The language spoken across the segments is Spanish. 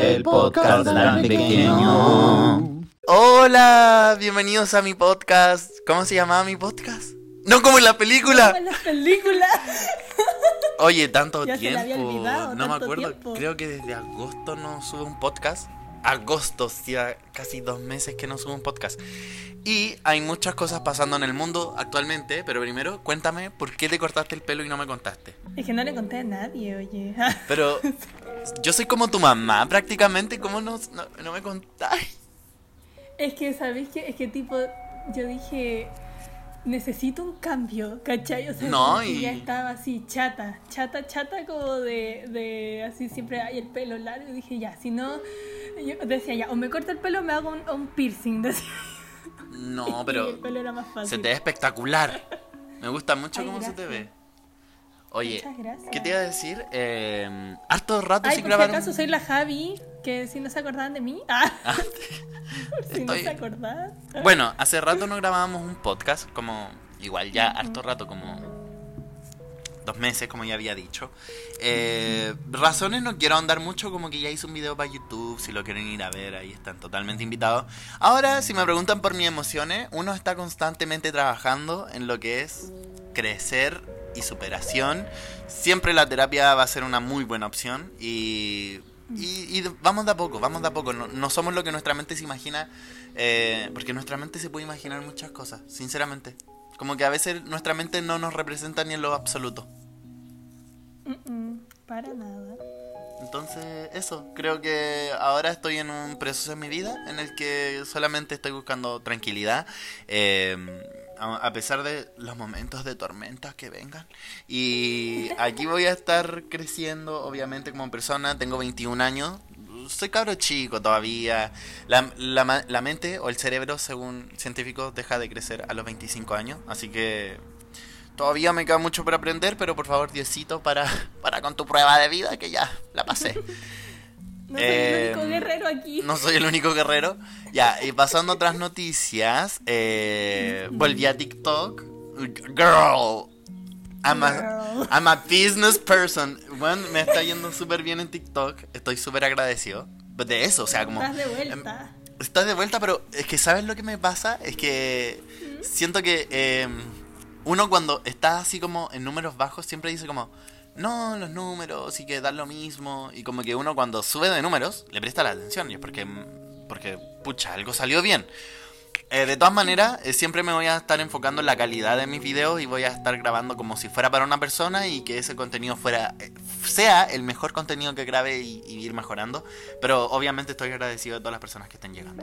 el podcast del pequeño. Hola, bienvenidos a mi podcast. ¿Cómo se llamaba mi podcast? No como en la película. En la película. Oye, tanto Ya se le tiempo. había olvidado, no me acuerdo. tiempo. Creo que desde agosto no subo un podcast. Agosto, ya casi dos meses que no subo un podcast. Y hay muchas cosas pasando en el mundo actualmente. Pero primero, cuéntame por qué te cortaste el pelo y no me contaste. Es que no le conté a nadie, oye. Pero yo soy como tu mamá prácticamente. ¿Cómo no, no, no me contáis? Es que, ¿sabéis qué? Es que tipo, yo dije, necesito un cambio, ¿cachai? O sea, No, y- ya estaba así, chata, chata, chata, como de, de así siempre hay el pelo largo. Y dije, ya, si no, yo decía, ya, o me corto el pelo o me hago un, un piercing, decía. No, pero el pelo era más fácil. se te ve espectacular. Me gusta mucho Ay, cómo se te ve. Oye. ¿qué te iba a decir? Eh, harto rato Ay, sin por si grabar. acaso un- soy la Javi, que si no se acordaban de mí. Ah, Ah, si no se acordaban. Bueno, hace rato no grabábamos un podcast, como igual ya harto rato, como dos meses, como ya había dicho. Eh, razones no quiero ahondar mucho, como que ya hice un video para YouTube, si lo quieren ir a ver, ahí están totalmente invitados. Ahora, si me preguntan por mis emociones, uno está constantemente trabajando en lo que es crecer y superación. Siempre la terapia va a ser una muy buena opción y, y- y vamos de a poco, vamos de a poco. No, no somos lo que nuestra mente se imagina, eh, porque nuestra mente se puede imaginar muchas cosas, sinceramente. Como que a veces nuestra mente no nos representa ni en lo absoluto. Mm, mm, para nada. Entonces, eso, creo que ahora estoy en un proceso en mi vida en el que solamente estoy buscando tranquilidad, eh, a pesar de los momentos de tormentas que vengan. Y aquí voy a estar creciendo, obviamente, como persona. Tengo 21 años, soy cabro chico todavía. La, la, la mente o el cerebro, según científicos, deja de crecer a los 25 años, así que Todavía me queda mucho por aprender, pero por favor, Diosito, para, para con tu prueba de vida, que ya la pasé. No soy Eh, el único guerrero aquí. No soy el único guerrero. Ya, y pasando a otras noticias, eh, volví a TikTok. Girl, I'm a. I'm a business person. Bueno, me está yendo súper bien en TikTok. Estoy súper agradecido. De eso, o sea, como... Estás de em, vuelta. Estás de vuelta, pero es que ¿sabes lo que me pasa? Es que siento que eh, uno cuando está así como en números bajos siempre dice como, no, los números y que dan lo mismo. Y como que uno cuando sube de números le presta la atención y es porque, porque pucha, algo salió bien. Eh, de todas maneras, eh, siempre me voy a estar enfocando en la calidad de mis videos y voy a estar grabando como si fuera para una persona y que ese contenido fuera eh, sea el mejor contenido que grabe y, y ir mejorando. Pero obviamente estoy agradecido de todas las personas que estén llegando.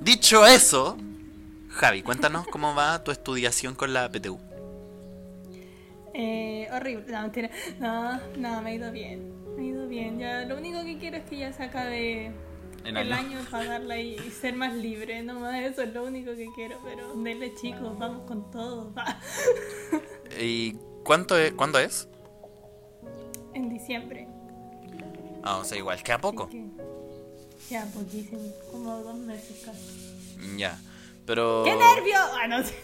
Dicho eso, Javi, cuéntanos cómo va tu estudiación con la PTU. Eh, horrible. No, mentira. No, no, me ha ido bien. Me ha ido bien. Ya, lo único que quiero es que ya se acabe En el año. para darla y, y ser más libre. Nomás eso es lo único que quiero. Pero dele chicos, vamos con todo. va. ¿Y cuánto es, cuándo es? En diciembre. Ah, o sea, igual que a poco. Que Ya, poquísimo. Como dos meses casi. Ya. Pero. ¡Qué nervio! Ah, no sé.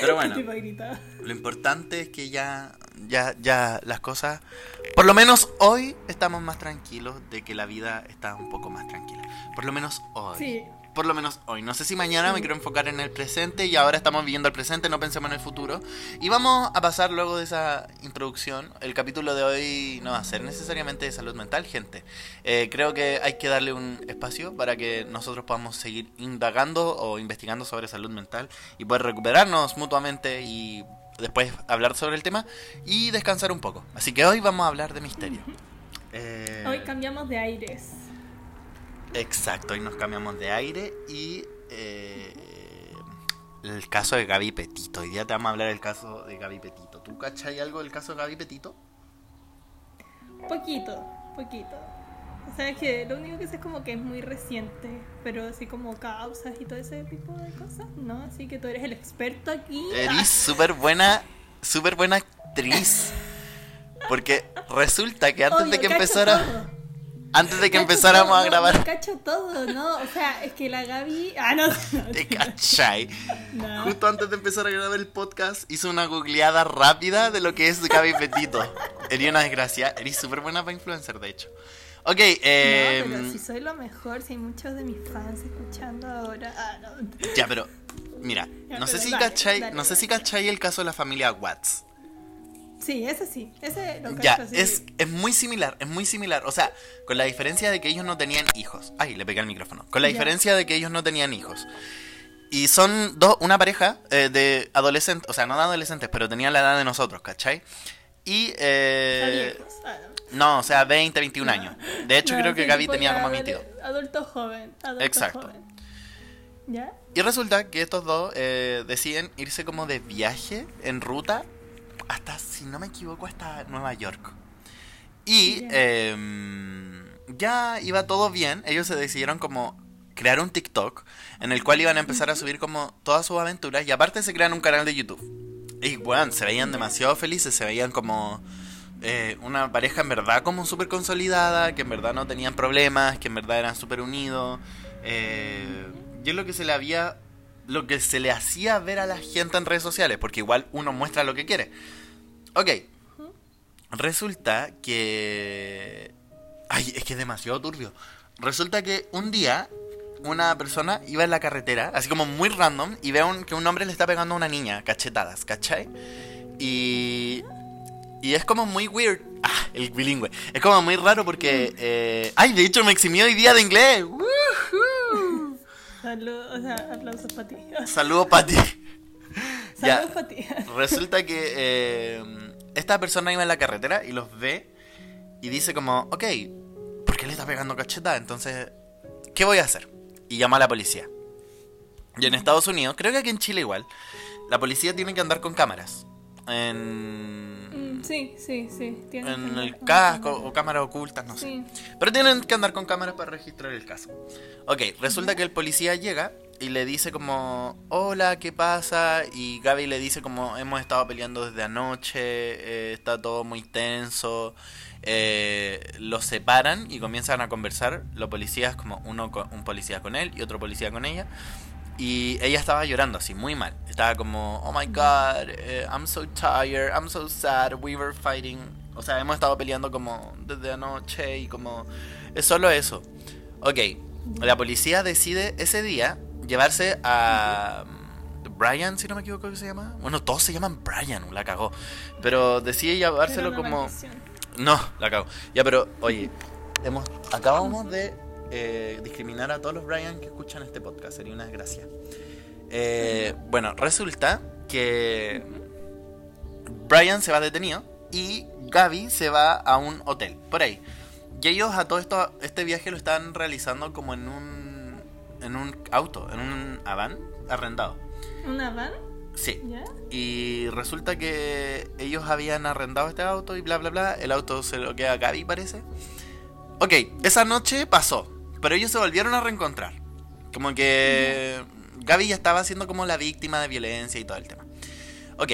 Pero bueno. Lo importante es que ya, ya, ya las cosas, por lo menos hoy estamos más tranquilos de que la vida está un poco más tranquila. Por lo menos hoy. Sí. Por lo menos hoy. No sé si mañana me quiero enfocar en el presente y ahora estamos viviendo el presente, no pensemos en el futuro. Y vamos a pasar luego de esa introducción. El capítulo de hoy no va a ser necesariamente de salud mental, gente. Eh, creo que hay que darle un espacio para que nosotros podamos seguir indagando o investigando sobre salud mental y poder recuperarnos mutuamente y después hablar sobre el tema y descansar un poco. Así que hoy vamos a hablar de misterio. Eh, Hoy cambiamos de aires. Exacto, hoy nos cambiamos de aire y eh, el caso de Gaby Petito. Hoy día te vamos a hablar del caso de Gaby Petito. ¿Tú cachai algo del caso de Gaby Petito? Poquito, poquito. O sea, es que lo único que sé es como que es muy reciente, pero así como causas y todo ese tipo de cosas, ¿no? Así que tú eres el experto aquí. Eres súper buena, súper buena actriz. Porque resulta que antes Obvio, de que empezara, todo. Antes de que Cacho empezáramos todo, a no, grabar, no, cacho todo, ¿no? O sea, es que la Gaby... Ah, no, no, te cachai. no. Justo antes de empezar a grabar el podcast, hice una googleada rápida de lo que es Gaby Petito. Eres una desgracia, eres súper buena para influencer, de hecho. Ok, No, eh, pero si soy lo mejor, si hay muchos de mis fans escuchando ahora. Ah, no. ya, pero mira, no sé pero si dale, cachai, dale, no sé si dale. cachai el caso de la familia Watts. Sí, ese sí. Ese lo Ya, es, es muy similar, es muy similar. O sea, con la diferencia de que ellos no tenían hijos. Ay, le pegué al micrófono. Con la Ya. diferencia de que ellos no tenían hijos. Y son dos, una pareja eh, de adolescentes, o sea, no de adolescentes, pero tenían la edad de nosotros, ¿cachai? Y... Eh. Ah, no. no, o sea, 20, 21 años. De hecho, No, creo que Gaby tenía como adole- 22. Adulto joven. Adulto Exacto. joven. ¿Ya? Y resulta que estos dos eh, deciden irse como de viaje en ruta hasta, si no me equivoco, hasta Nueva York. Y Ya. em, ya iba todo bien. Ellos se decidieron como crear un TikTok en el cual iban a empezar a subir como todas sus aventuras y aparte se crean un canal de YouTube. Y bueno, se veían demasiado felices, se veían como eh, una pareja en verdad como súper consolidada, que en verdad no tenían problemas, que en verdad eran súper unidos. Eh, y es lo que se le había, lo que se le hacía ver a la gente en redes sociales, porque igual uno muestra lo que quiere. Ok, resulta que... Ay, es que es demasiado turbio. Resulta que un día una persona iba en la carretera, así como muy random, y ve un- que un hombre le está pegando a una niña, cachetadas, ¿cachai? Y... Y es como muy weird. Ah, el bilingüe. Es como muy raro porque... eh, ay, de hecho me eximió hoy día de inglés. ¡Woohoo! Saludos, o sea, aplausos para ti. Saludos, Pati. Ya. Saludos para ti. Resulta que eh, esta persona iba en la carretera y los ve y dice como, ok, ¿por qué le está pegando cacheta? Entonces, ¿qué voy a hacer? Y llama a la policía. Y en Estados Unidos, creo que aquí en Chile igual, la policía tiene que andar con cámaras. En, Mm, Sí, sí, sí. tienes que en el casco cámara. o cámaras ocultas, no sé. Pero tienen que andar con cámaras para registrar el caso. Ok, resulta que el policía llega y le dice como, hola, ¿qué pasa? Y Gaby le dice como, hemos estado peleando desde anoche, eh, está todo muy tenso. Eh, los separan y comienzan a conversar. Los policías, como uno con- un policía con él y otro policía con ella. Y ella estaba llorando así, muy mal. Estaba como, oh my god, eh, I'm so tired, I'm so sad, we were fighting. O sea, hemos estado peleando como desde anoche y como... Es solo eso. Ok, la policía decide ese día llevarse a... mm, Brian, si no me equivoco que se llama. Bueno, todos se llaman Brian, la cagó. Pero decide llevárselo como... maldición. No, la cago. Ya, pero, oye, hemos, acabamos de eh, discriminar a todos los Brian que escuchan este podcast. Sería una desgracia. Eh, bueno, resulta que Brian se va detenido y Gaby se va a un hotel, por ahí. Y ellos a todo esto, este viaje lo están realizando como en un, en un auto, en un van arrendado. ¿Una van? Sí. ¿Ya? Y resulta que ellos habían arrendado este auto y bla bla bla. El auto se lo queda a Gaby, parece. Ok, esa noche pasó. Pero ellos se volvieron a reencontrar. Como que Gaby ya estaba siendo como la víctima de violencia y todo el tema. Ok,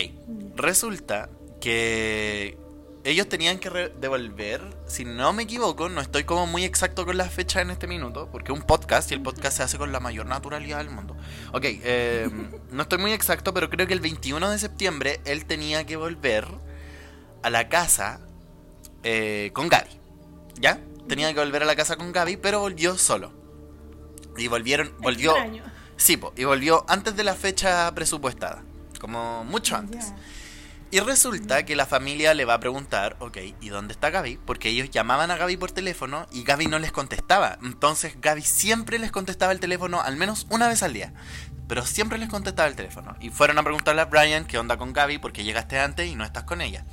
resulta que ellos tenían que devolver, si no me equivoco, no estoy como muy exacto con las fechas en este minuto, porque un podcast y el podcast se hace con la mayor naturalidad del mundo. Ok, eh, no estoy muy exacto, pero creo que el 21 de septiembre él tenía que volver a la casa eh, con Gaby. ¿Ya? Tenía que volver a la casa con Gaby, pero volvió solo. Y volvieron, volvió... Extraño. Sí, po, y volvió antes de la fecha presupuestada, como mucho antes. Y resulta que la familia le va a preguntar, ok, ¿y dónde está Gaby? Porque ellos llamaban a Gaby por teléfono y Gaby no les contestaba. Entonces Gaby siempre les contestaba el teléfono al menos una vez al día. Pero siempre les contestaba el teléfono. Y fueron a preguntarle a Brian qué onda con Gaby porque llegaste antes y no estás con ella.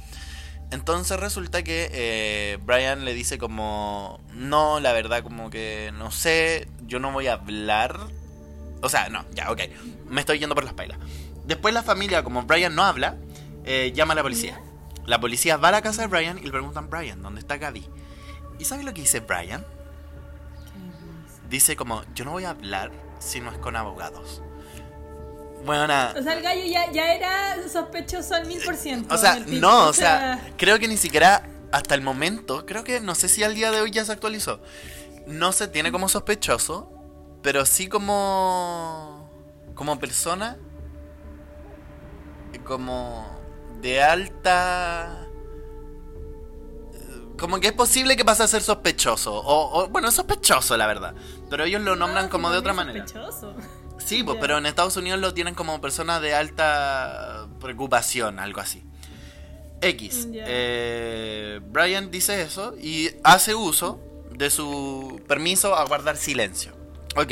Entonces resulta que eh, Brian le dice como, no, la verdad como que no sé, yo no voy a hablar. O sea, no, ya, ok, me estoy yendo por las pailas. Después la familia, como Brian no habla, eh, llama a la policía. La policía va a la casa de Brian y le preguntan, Brian, ¿dónde está Gaby? ¿Y sabes lo que dice Brian? Dice como, yo no voy a hablar si no es con abogados. Bueno, nada. O sea, el gallo ya, ya era sospechoso al mil por ciento. O sea, no, o sea, creo que ni siquiera hasta el momento, creo que no sé si al día de hoy ya se actualizó. No se tiene como sospechoso, pero sí como como persona como de alta como que es posible que pase a ser sospechoso. O, o- bueno, es sospechoso, la verdad. Pero ellos lo nombran No, como de otra manera. sospechoso. Sí, pues, pero en Estados Unidos lo tienen como persona de alta preocupación, algo así. X. Ya. eh, Brian dice eso y hace uso de su permiso a guardar silencio. Ok.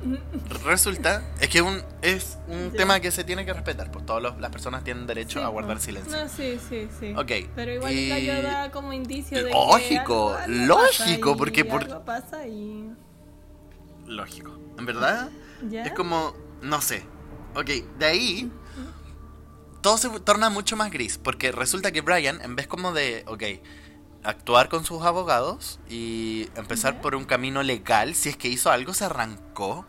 Resulta, es que un, es un tema que se tiene que respetar, pues todas las personas tienen derecho Sí, a guardar silencio. No, sí, sí, sí. Ok, Pero igual y- da como indicio de Lógico, que algo- algo lógico, porque por- algo pasa y... Lógico. En verdad, ¿Ya? Es como, no sé. Ok, de ahí todo se torna mucho más gris, porque resulta que Brian, en vez como de, ok, actuar con sus abogados y empezar Ya. por un camino legal, si es que hizo algo, se arrancó.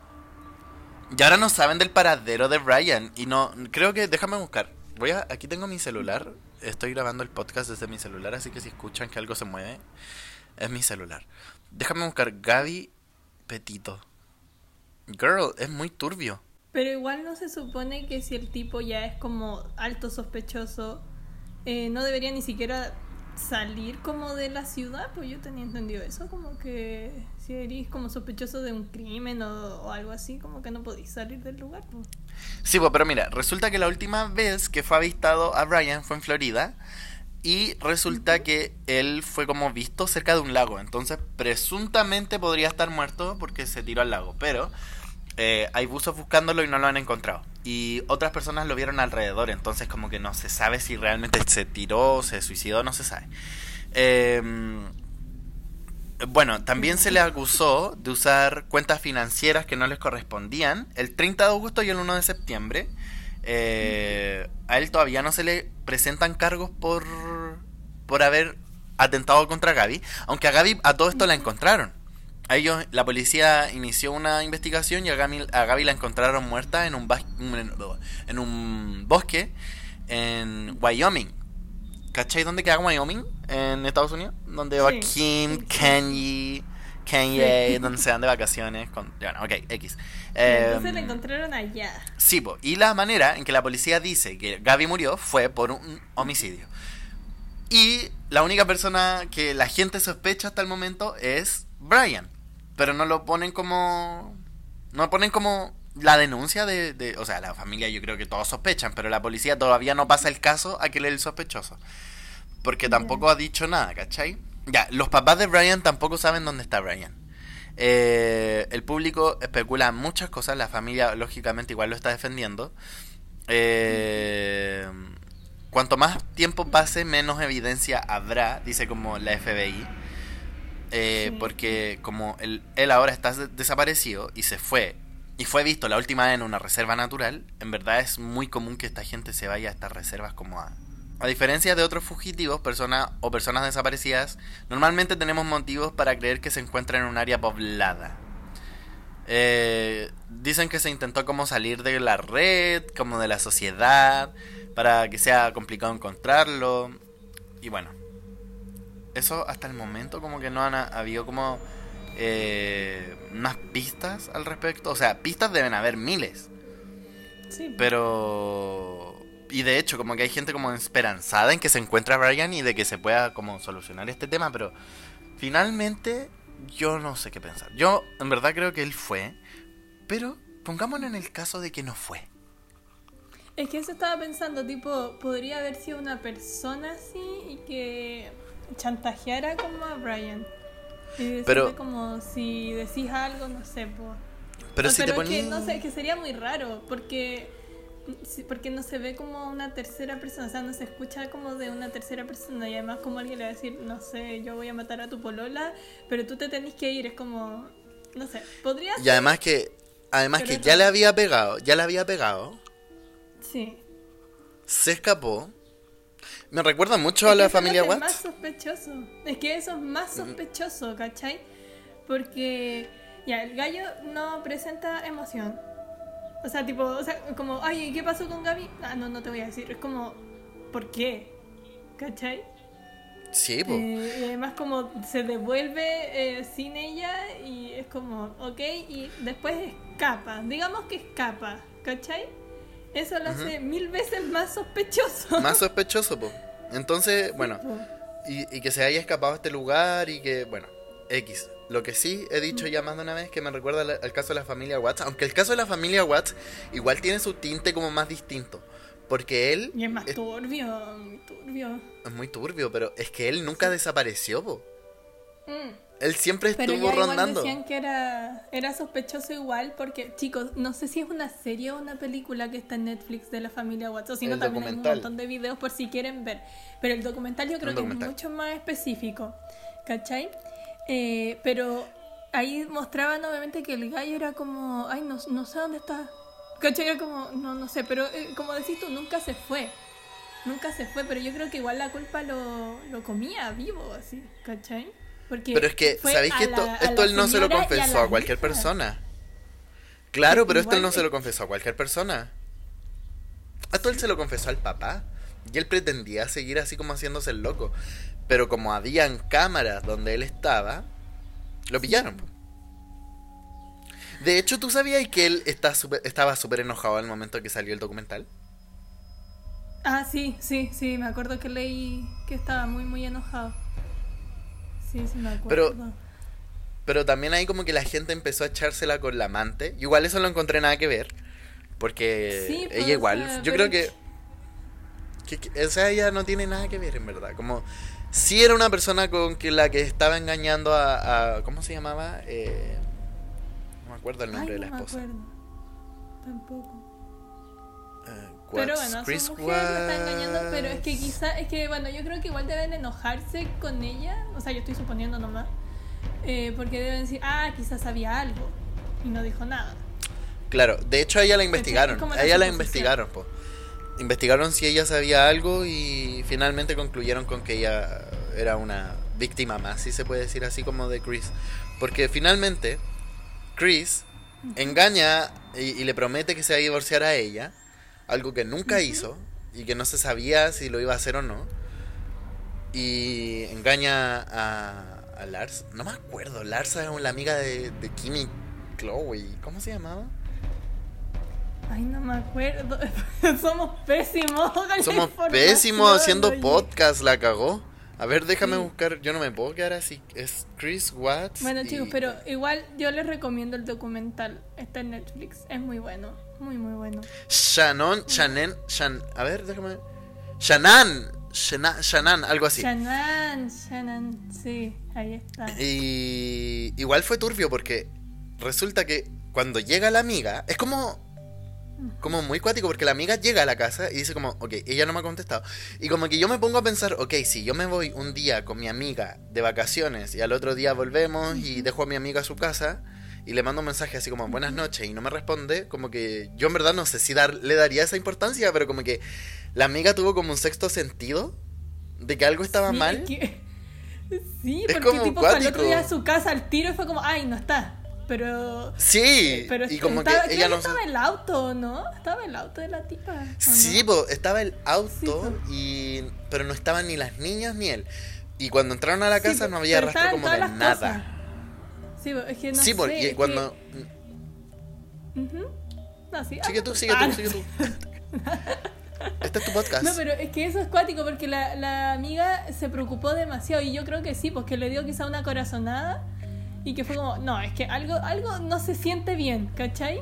Y ahora no saben del paradero de Brian. Y no, creo que, déjame buscar. Voy a, aquí tengo mi celular. Estoy grabando el podcast desde mi celular, así que si escuchan que algo se mueve, es mi celular. Déjame buscar Gaby Petito. Girl, es muy turbio. Pero igual no se supone que si el tipo ya es como alto sospechoso, eh, no debería ni siquiera salir como de la ciudad, pues yo tenía entendido eso, como que si eres como sospechoso de un crimen o, o algo así, como que no podéis salir del lugar. Pues. Sí, pues, pero mira, resulta que la última vez que fue avistado a Brian fue en Florida. Y resulta que él fue como visto cerca de un lago. Entonces, presuntamente podría estar muerto porque se tiró al lago. Pero eh, hay buzos buscándolo y no lo han encontrado. Y otras personas lo vieron alrededor. Entonces, como que no se sabe si realmente se tiró, se suicidó, no se sabe. Eh, bueno, también se le acusó de usar cuentas financieras que no les correspondían el 30 de agosto y el 1 de septiembre. Eh, a él todavía no se le presentan cargos por, por haber atentado contra Gaby, aunque a Gaby a todo esto la encontraron. A ellos, la policía inició una investigación y a Gaby, a Gaby la encontraron muerta en un, en un bosque en Wyoming. ¿Cachai dónde queda Wyoming? En Estados Unidos. Donde va Sí, Kim, sí, sí. Kanye, Kanye, Sí. donde se van de vacaciones. Con, bueno, ok, X. Entonces Em, la encontraron allá. Sí, po. y la manera en que la policía dice que Gaby murió fue por un homicidio. Y la única persona que la gente sospecha hasta el momento es Brian. Pero no lo ponen como... No ponen como la denuncia de, de- O sea, la familia yo creo que todos sospechan, pero la policía todavía no pasa el caso a que el sospechoso. Porque tampoco ha dicho nada, ¿cachai? Ya, los papás de Brian tampoco saben dónde está Brian. Eh, el público especula muchas cosas, la familia lógicamente igual lo está defendiendo. Eh, cuanto más tiempo pase, menos evidencia habrá, dice como la FBI. Eh, Sí. Porque como él, él ahora está des- desaparecido y se fue, y fue visto la última vez en una reserva natural, en verdad es muy común que esta gente se vaya a estas reservas como a... A diferencia de otros fugitivos, personas o personas desaparecidas, normalmente tenemos motivos para creer que se encuentra en un área poblada. Eh, dicen que se intentó como salir de la red, como de la sociedad, para que sea complicado encontrarlo. Y bueno, eso hasta el momento como que no han ha- habido como eh, más pistas al respecto. O sea, pistas deben haber miles. Sí, Pero... Y de hecho, como que hay gente como esperanzada en que se encuentre a Brian y de que se pueda como solucionar este tema, pero finalmente yo no sé qué pensar. Yo en verdad creo que él fue, pero pongámonos en el caso de que no fue. Es que eso estaba pensando, tipo, podría haber sido una persona así y que chantajeara como a Brian. Y decirle Pero- como si decís algo, no sé, po. Pero No, si te que, no sé, que sería muy raro, porque porque no se ve como una tercera persona, o sea, no se escucha como de una tercera persona y además como alguien le va a decir, no sé, yo voy a matar a tu polola, pero tú te tenés que ir, es como, no sé, podría Y además que además Pero que ya raro. le había pegado, ya le había pegado, Sí. se escapó. Me recuerda mucho Es a la familia Watts. más sospechoso. Es que eso es más sospechoso, ¿cachai? Porque ya, el gallo no presenta emoción. O sea, tipo, o sea, como, ay, ¿qué pasó con Gaby? Ah, no, no te voy a decir. Es como, ¿por qué? ¿Cachai? Sí, po. Eh, y además como se devuelve eh, sin ella y es como, ok, y después escapa. Digamos que escapa, ¿cachai? Eso lo hace mil veces más sospechoso. Más sospechoso, po. Entonces, bueno, y, y que se haya escapado a este lugar y que, bueno, X. Lo que sí he dicho ya más de una vez que me recuerda al, al caso de la familia Watts, aunque el caso de la familia Watts igual tiene su tinte como más distinto. Porque él Y es más turbio, muy turbio. es muy turbio, pero es que él nunca desapareció, po. Mm. Él siempre Pero estuvo ya igual rondando. decían que era, era sospechoso igual porque, chicos, no sé si es una serie o una película que está en Netflix de la familia Watts, o si no también hay un montón de videos por si quieren ver. Pero el documental yo creo Un que documental. es mucho más específico, ¿cachai? Eh, pero ahí mostraban obviamente que el gallo era como, ay, no, no sé dónde está. ¿Cachai? Era como, no, no sé, pero eh, como decís tú, nunca se fue. Nunca se fue, pero yo creo que igual la culpa lo, lo comía vivo, así, ¿cachai? Porque Pero es que, ¿sabéis que esto, la- él no se lo confesó a, cualquier persona? Claro, pero esto él no se lo confesó a cualquier persona. Esto él se lo confesó al papá. Y él pretendía seguir así como haciéndose el loco. Pero como habían cámaras donde él estaba, lo pillaron. De hecho, ¿tú sabías que él está súper- estaba súper enojado al momento que salió el documental? Ah, sí, sí, sí, me acuerdo que leí que estaba muy, muy enojado. Sí, sí, me acuerdo. Pero- Pero también ahí como que la gente empezó a echársela con la amante. Igual eso no encontré nada que ver. Porque Sí, ella igual, o sea, yo creo que, que, que- O sea, ella no tiene nada que ver en verdad. Como si era una persona con que la que estaba engañando a... a- ¿Cómo se llamaba? Eh, no me acuerdo el nombre Ay, de la no me esposa. acuerdo. Tampoco. Pero bueno, Chris su mujer está engañando, pero es que quizá, es que bueno, yo creo que igual deben enojarse con ella, o sea, yo estoy suponiendo nomás, eh, porque deben decir, ah, quizás sabía algo, y no dijo nada. Claro, de hecho a ella la investigaron. A la ella la investigaron, po. Investigaron si ella sabía algo y finalmente concluyeron con que ella era una víctima más, si se puede decir así como de Chris. Porque finalmente Chris engaña y, y le promete que se va a divorciar a ella, algo que nunca hizo y que no se sabía si lo iba a hacer o no. Y engaña a, a Lars. No me acuerdo, Lars era la amiga de, de Kimmy Chloe. ¿Cómo se llamaba? Ay, no me acuerdo. Somos pésimos. Somos pésimos haciendo oye. podcast, la cagó. A ver, déjame Sí. buscar. Yo no me puedo quedar así. Es Chris Watts. Bueno, y- chicos, pero igual yo les recomiendo el documental. Está en Netflix. Es muy bueno. Muy, muy bueno. Shannon, Shannon, Shan. A ver, déjame. Shannon, Shannon, algo así. Shannon, Shannon. Sí, ahí está. Y igual fue turbio porque resulta que cuando llega la amiga, es como como muy cuático porque la amiga llega a la casa y dice como, ok, ella no me ha contestado. Y como que yo me pongo a pensar, ok, si yo me voy un día con mi amiga de vacaciones y al otro día volvemos y dejo a mi amiga a su casa y le mando un mensaje así como buenas noches y no me responde, como que yo en verdad no sé si dar, le daría esa importancia, pero como que la amiga tuvo como un sexto sentido de que algo estaba Sí, mal. es que- Sí, Es porque como tipo fue al otro cuático. día a su casa al tiro y fue como, ay, no está. Pero. Sí, pero y como estaba, que ella no estaba el auto, ¿no? Estaba el auto de la tipa. ¿o no? Sí, po, estaba el auto, Sí, y pero no estaban ni las niñas ni él. Y cuando entraron a la casa no había rastro como de nada. cosas. Sí, es que no sí, po, sé, y es cuando... que- Ujú. No, sí, Sigue ah, tú, sigue ah, tú, sigue tú. Este es tu podcast. No, pero es que eso es cuático porque la, la amiga se preocupó demasiado y yo creo que sí, porque le dio quizá una corazonada y que fue como, no, es que algo, algo no se siente bien, ¿cachai?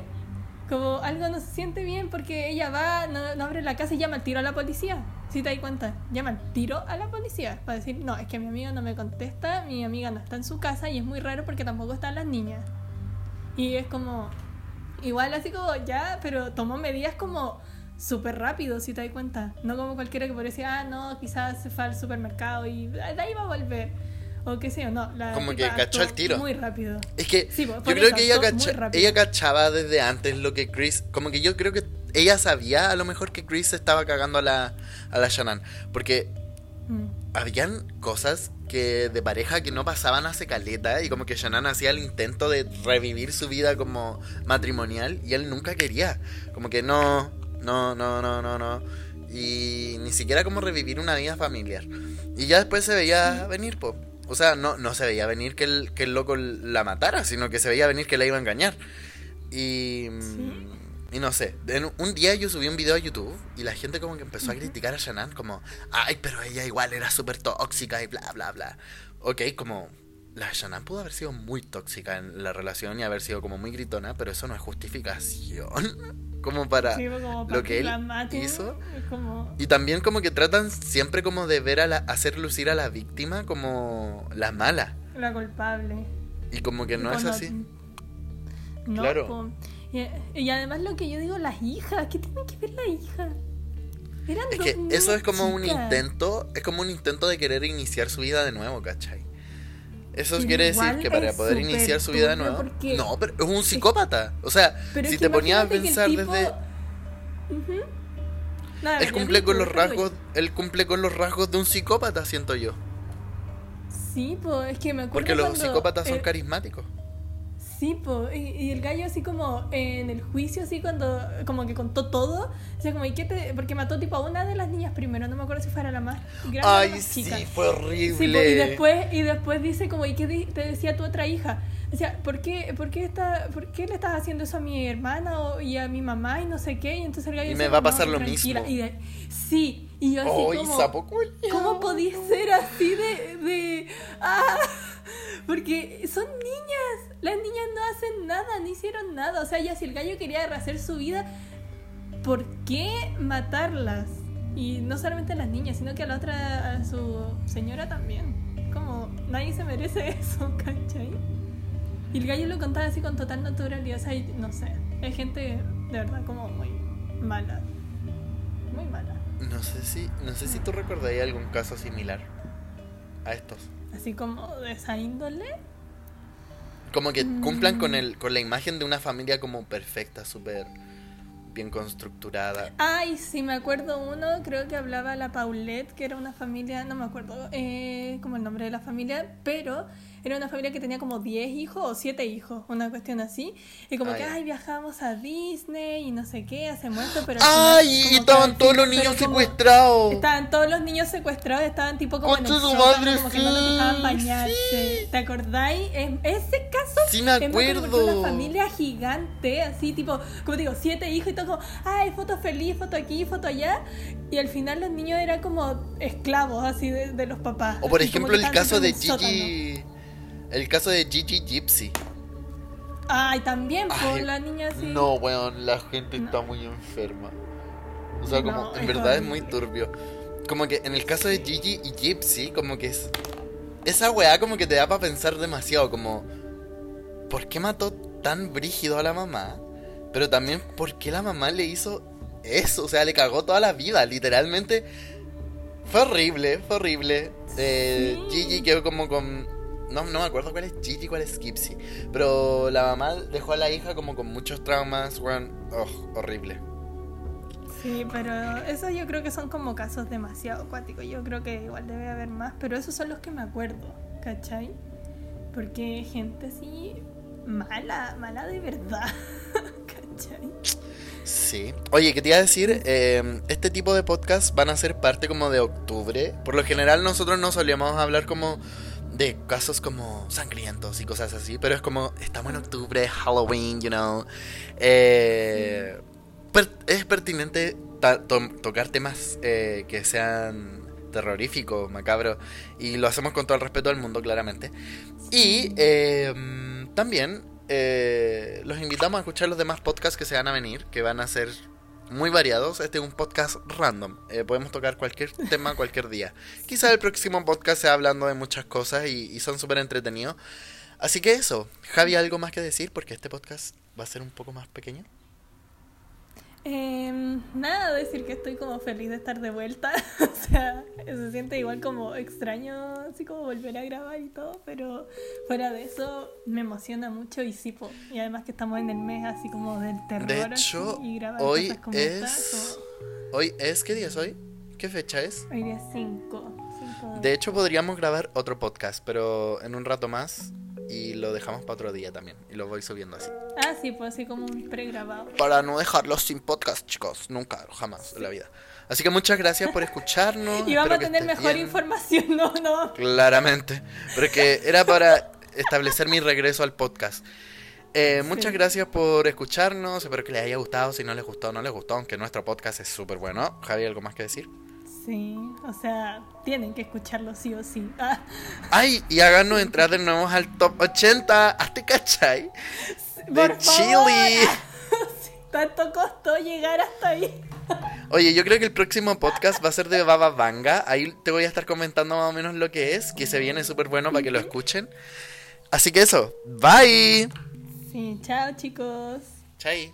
Como algo no se siente bien porque ella va, no, no abre la casa y llama al tiro a la policía. Si te das cuenta, llama al tiro a la policía para decir, no, es que mi amiga no me contesta, mi amiga no está en su casa y es muy raro porque tampoco están las niñas. Y es como, igual así como ya, pero tomó medidas como súper rápido, si te das cuenta. No como cualquiera que podría decir, ah, no, quizás se fue al supermercado y de ahí va a volver. O qué sé yo, no. La Como que cachó el tiro. Muy rápido. Es que Sí, yo creo eso, que ella, cacha- ella cachaba desde antes lo que Chris... Como que yo creo que ella sabía a lo mejor que Chris estaba cagando a la, a la Shannon. Porque Mm. habían cosas que de pareja que no pasaban hace caleta y como que Shannon hacía el intento de revivir su vida como matrimonial y él nunca quería. Como que no, no, no, no, no, no. Y ni siquiera como revivir una vida familiar. Y ya después se veía venir, po. O sea, no, no se veía venir que el, que el loco la matara, sino que se veía venir que la iba a engañar. Y... Sí. Y no sé, en un día yo subí un video a YouTube y la gente como que empezó a criticar a Shannon como, ay, pero ella igual era súper tóxica y bla, bla, bla. Ok, como la Shannon pudo haber sido muy tóxica en la relación y haber sido como muy gritona, pero eso no es justificación como para Sí, como para lo que él hizo. como... Y también como que tratan siempre como de ver a la, hacer lucir a la víctima como la mala. La culpable. Y como que no es así. No, Claro. Y, y además lo que yo digo, las hijas, ¿qué tienen que ver las hijas? Eran Es dos que eso es como un intento, es como un intento de querer iniciar su vida de nuevo, ¿cachai? Eso Pero quiere decir que para poder iniciar su vida nuevo. porque- No, pero es un psicópata. O sea, Pero si te ponías a pensar tipo- desde. Nada, Él cumple con los rasgos. Él cumple con los rasgos de un psicópata, siento yo. Sí, pues es que me acuerdo Porque los psicópatas son carismáticos. Sí, po, y, y el gallo así como en el juicio, así cuando como que contó todo, o sea, como, ¿y qué te...? Porque mató tipo a una de las niñas primero, no me acuerdo si fuera la más grande o la Ay, más sí, chica. fue Sí, po, horrible. y después, y después dice como, ¿y qué te decía tu otra hija? O sea, ¿por qué, por, qué está, ¿por qué le estás haciendo eso a mi hermana o- y a mi mamá y no sé qué? Y entonces el gallo Y me va a "No, pasar lo tranquila". mismo. Y de- sí, y yo así Ay, como... sapo. ¿Cómo podís ser así de, de... Ah, porque son niñas. Las niñas no hacen nada, no hicieron nada. O sea, ya si el gallo quería rehacer su vida, ¿por qué matarlas? Y no solamente a las niñas, sino que a la otra, a su señora también. Como, nadie se merece eso, ¿cachai? Y el gallo lo contaba así con total naturalidad. O sea, y no sé. Hay gente de verdad como muy mala. Muy mala. No sé si, no sé si tú recordarías algún caso similar a estos. Así como de esa índole. Como que Mm. cumplan con el, con la imagen de una familia como perfecta, súper bien constructurada. Ay, sí, me acuerdo uno, creo que hablaba la Paulette, que era una familia, no me acuerdo eh, como el nombre de la familia, pero era una familia que tenía como 10 hijos o 7 hijos, una cuestión así. Y como Ah, que, ay, viajamos a Disney y no sé qué, hace muerto, pero... final ¡Ay! como y que estaban todos los niños secuestrados. Estaban todos los niños secuestrados, estaban tipo como en el madre, como que no los dejaban sí, bañarse. ¿Te acordáis? En ese caso Sí me acuerdo. una familia gigante, así tipo, como te digo, siete hijos y todo como, ay, foto feliz, foto aquí, foto allá. Y al final los niños eran como esclavos así de, de los papás. O por ejemplo el caso de. Gigi. El caso de Gigi Gypsy. Ay, también, por Ay, la niña así. No, weón, la gente No. está muy enferma. O sea, como, en verdad es muy turbio. Como que en el caso de Gigi y Gypsy, como que es. Esa weá como que te da para pensar demasiado, como. ¿Por qué mató tan brígido a la mamá? Pero también, ¿por qué la mamá le hizo eso? O sea, le cagó toda la vida, literalmente. Fue horrible, fue horrible. Eh, Sí. Gigi quedó como con. No, no me acuerdo cuál es Gigi, cuál es Gypsy. Pero la mamá dejó a la hija como con muchos traumas, weón. Oh, horrible. Sí, pero esos yo creo que son como casos demasiado acuáticos. Yo creo que igual debe haber más, pero esos son los que me acuerdo, ¿cachai? Porque gente así mala, mala de verdad, ¿cachai? Sí. Oye, ¿qué te iba a decir? Eh, este tipo de podcasts van a ser parte como de octubre. Por lo general nosotros no solíamos hablar como de casos como sangrientos y cosas así, pero es como, estamos en octubre, Halloween, you know. Eh, es pertinente tocar temas eh, que sean terroríficos, macabros, y lo hacemos con todo el respeto del mundo, claramente. Y mm, también eh, los invitamos a escuchar los demás podcasts que se van a venir, que van a ser muy variados. Este es un podcast random. Eh, podemos tocar cualquier tema cualquier día. Quizá el próximo podcast sea hablando de muchas cosas y, y son súper entretenidos. Así que eso. Javi, ¿algo más que decir? Porque este podcast va a ser un poco más pequeño. Em, nada, decir que estoy como feliz de estar de vuelta. o sea, se siente igual como extraño, así como volver a grabar y todo, pero fuera de eso me emociona mucho y sí, po. y además que estamos en el mes así como del terror. De así, hecho, y grabar hoy cosas como es... estas, Hoy es... ¿Qué día es hoy? ¿Qué fecha es? o- Hoy día 5. De hecho, podríamos grabar otro podcast, pero en un rato más. Y lo dejamos para otro día también. Y lo voy subiendo así. Ah, sí, pues así como un pregrabado. Para no dejarlos sin podcast, chicos. Nunca, jamás en la vida. Así que muchas gracias por escucharnos. Y vamos espero a tener mejor bien. información, no, no. Claramente. Porque era para establecer mi regreso al podcast. Eh, muchas Sí. gracias por escucharnos. Espero que les haya gustado. Si no les gustó, no les gustó. Aunque nuestro podcast es súper bueno. Javi, ¿algo más que decir? Sí, o sea, tienen que escucharlo sí o sí. Ah, Ay, y háganos entrar de nuevo al top 80. ¿Hazte cachai? De por. Chile. Tanto costó llegar hasta ahí. Oye, yo creo que el próximo podcast va a ser de Baba Vanga. Ahí te voy a estar comentando más o menos lo que es. Que se viene súper bueno para que lo escuchen. Así que eso. Bye. Sí, chao chicos. Chai.